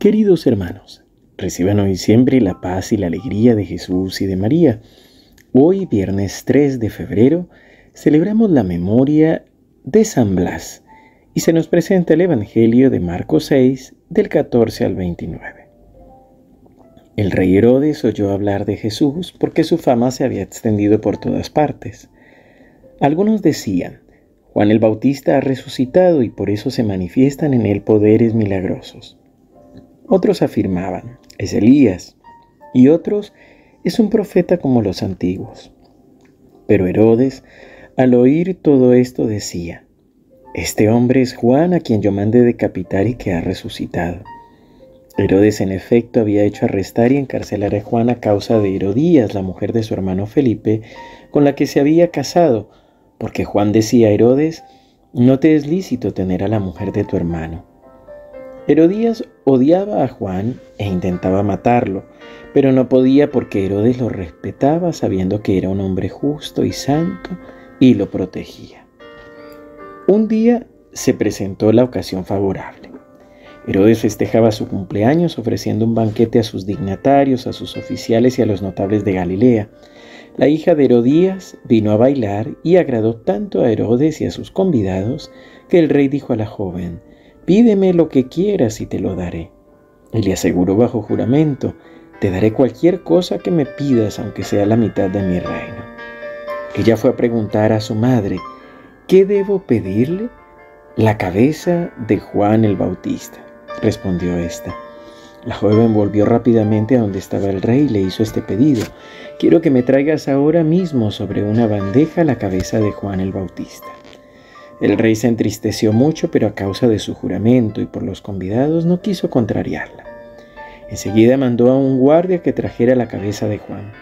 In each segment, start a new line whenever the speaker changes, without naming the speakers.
Queridos hermanos, reciban hoy siempre la paz y la alegría de Jesús y de María. Hoy, viernes 3 de febrero, celebramos la memoria de San Blas y se nos presenta el Evangelio de Marcos 6, del 14 al 29. El rey Herodes oyó hablar de Jesús porque su fama se había extendido por todas partes. Algunos decían, Juan el Bautista ha resucitado y por eso se manifiestan en él poderes milagrosos. Otros afirmaban, es Elías, y otros, es un profeta como los antiguos. Pero Herodes, al oír todo esto, decía, este hombre es Juan a quien yo mandé decapitar y que ha resucitado. Herodes en efecto había hecho arrestar y encarcelar a Juan a causa de Herodías, la mujer de su hermano Felipe, con la que se había casado, porque Juan decía a Herodes, no te es lícito tener a la mujer de tu hermano. Herodías odiaba a Juan e intentaba matarlo, pero no podía porque Herodes lo respetaba sabiendo que era un hombre justo y santo y lo protegía. Un día se presentó la ocasión favorable. Herodes festejaba su cumpleaños ofreciendo un banquete a sus dignatarios, a sus oficiales y a los notables de Galilea. La hija de Herodías vino a bailar y agradó tanto a Herodes y a sus convidados que el rey dijo a la joven, Pídeme lo que quieras y te lo daré. Y le aseguró bajo juramento, te daré cualquier cosa que me pidas, aunque sea la mitad de mi reino. Ella fue a preguntar a su madre, ¿qué debo pedirle? La cabeza de Juan el Bautista, respondió ésta. La joven volvió rápidamente a donde estaba el rey y le hizo este pedido. Quiero que me traigas ahora mismo sobre una bandeja la cabeza de Juan el Bautista. El rey se entristeció mucho, pero a causa de su juramento y por los convidados no quiso contrariarla. Enseguida mandó a un guardia que trajera la cabeza de Juan.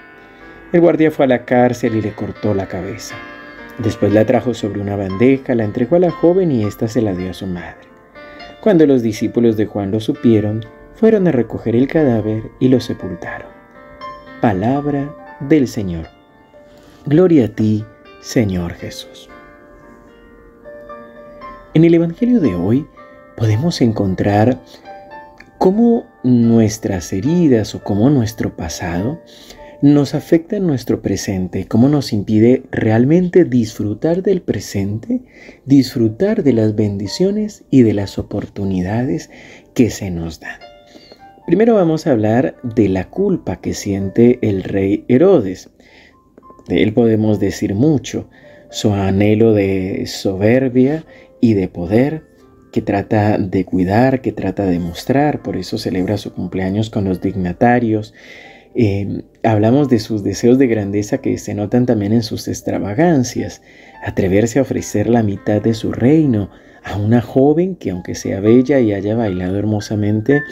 El guardia fue a la cárcel y le cortó la cabeza. Después la trajo sobre una bandeja, la entregó a la joven y ésta se la dio a su madre. Cuando los discípulos de Juan lo supieron, fueron a recoger el cadáver y lo sepultaron. Palabra del Señor. Gloria a ti, Señor Jesús. En el Evangelio de hoy podemos encontrar cómo nuestras heridas o cómo nuestro pasado nos afecta en nuestro presente, cómo nos impide realmente disfrutar del presente, disfrutar de las bendiciones y de las oportunidades que se nos dan. Primero vamos a hablar de la culpa que siente el rey Herodes. De él podemos decir mucho, su anhelo de soberbia y de poder que trata de cuidar, que trata de mostrar, por eso celebra su cumpleaños con los dignatarios. Em, hablamos de sus deseos de grandeza que se notan también en sus extravagancias, atreverse a ofrecer la mitad de su reino a una joven que aunque sea bella y haya bailado hermosamente,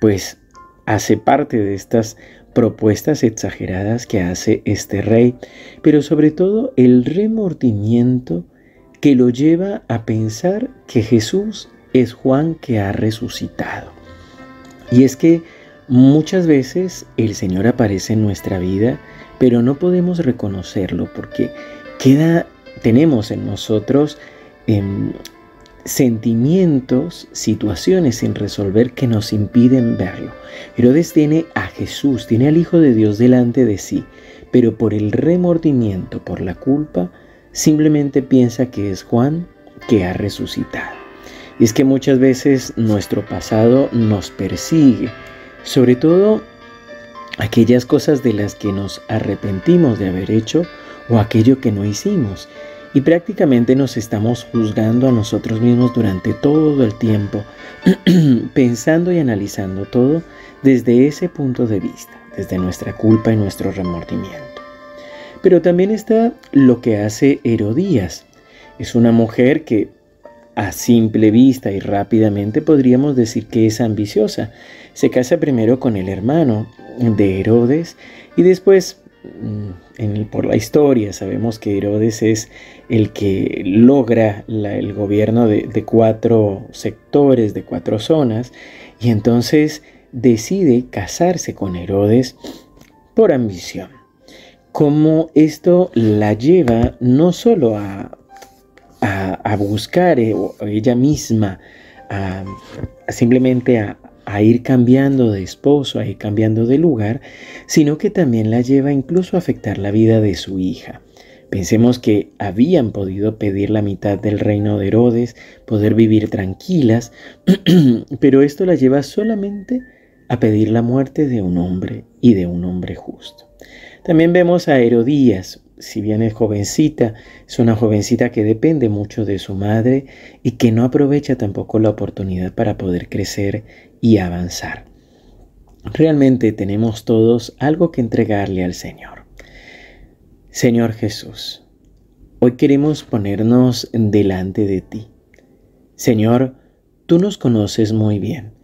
pues hace parte de estas propuestas exageradas que hace este rey, pero sobre todo el remordimiento que lo lleva a pensar que Jesús es Juan que ha resucitado. Y es que muchas veces el Señor aparece en nuestra vida, pero no podemos reconocerlo porque queda, tenemos en nosotros em, sentimientos, situaciones sin resolver que nos impiden verlo. Herodes tiene a Jesús, tiene al Hijo de Dios delante de sí, pero por el remordimiento, por la culpa, simplemente piensa que es Juan que ha resucitado. Y es que muchas veces nuestro pasado nos persigue, sobre todo aquellas cosas de las que nos arrepentimos de haber hecho o aquello que no hicimos. Y prácticamente nos estamos juzgando a nosotros mismos durante todo el tiempo, pensando y analizando todo desde ese punto de vista, desde nuestra culpa y nuestro remordimiento. Pero también está lo que hace Herodías. Es una mujer que a simple vista y rápidamente podríamos decir que es ambiciosa. Se casa primero con el hermano de Herodes y después, mm, por la historia, sabemos que Herodes es el que logra el gobierno de, de cuatro sectores, de cuatro zonas, y entonces decide casarse con Herodes por ambición cómo esto la lleva no solo a, a, buscar eh, ella misma, a, simplemente a, a ir cambiando de esposo, a ir cambiando de lugar, sino que también la lleva incluso a afectar la vida de su hija. Pensemos que habían podido pedir la mitad del reino de Herodes, poder vivir tranquilas, pero esto la lleva solamente a pedir la muerte de un hombre y de un hombre justo. También vemos a Herodías, si bien es jovencita, es una jovencita que depende mucho de su madre y que no aprovecha tampoco la oportunidad para poder crecer y avanzar. Realmente tenemos todos algo que entregarle al Señor. Señor Jesús, hoy queremos ponernos delante de ti. Señor, tú nos conoces muy bien.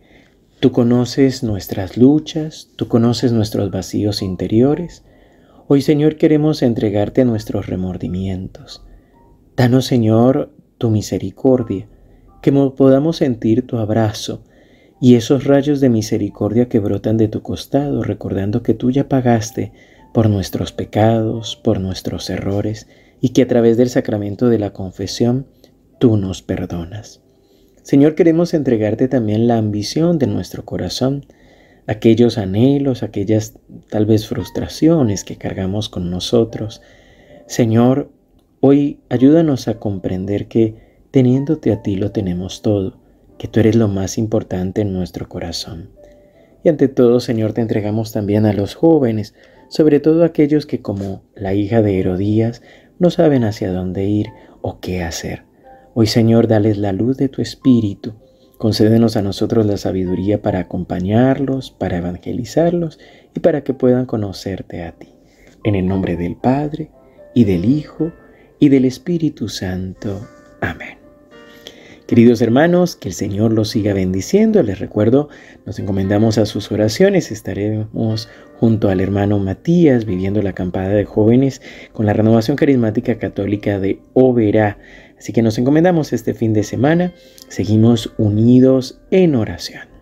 Tú conoces nuestras luchas, tú conoces nuestros vacíos interiores. Hoy, Señor, queremos entregarte nuestros remordimientos. Danos, Señor, tu misericordia, que podamos sentir tu abrazo y esos rayos de misericordia que brotan de tu costado, recordando que tú ya pagaste por nuestros pecados, por nuestros errores, y que a través del sacramento de la confesión tú nos perdonas. Señor, queremos entregarte también la ambición de nuestro corazón, aquellos anhelos, aquellas tal vez frustraciones que cargamos con nosotros. Señor, hoy ayúdanos a comprender que teniéndote a ti lo tenemos todo, que tú eres lo más importante en nuestro corazón. Y ante todo, Señor, te entregamos también a los jóvenes, sobre todo aquellos que como la hija de Herodías no saben hacia dónde ir o qué hacer. Hoy Señor, dales la luz de tu Espíritu, concédenos a nosotros la sabiduría para acompañarlos, para evangelizarlos y para que puedan conocerte a ti. En el nombre del Padre, y del Hijo, y del Espíritu Santo. Amén. Queridos hermanos, que el Señor los siga bendiciendo. Les recuerdo, nos encomendamos a sus oraciones. Estaremos junto al hermano Matías viviendo la acampada de jóvenes con la renovación carismática católica de Oberá. Así que nos encomendamos este fin de semana. Seguimos unidos en oración.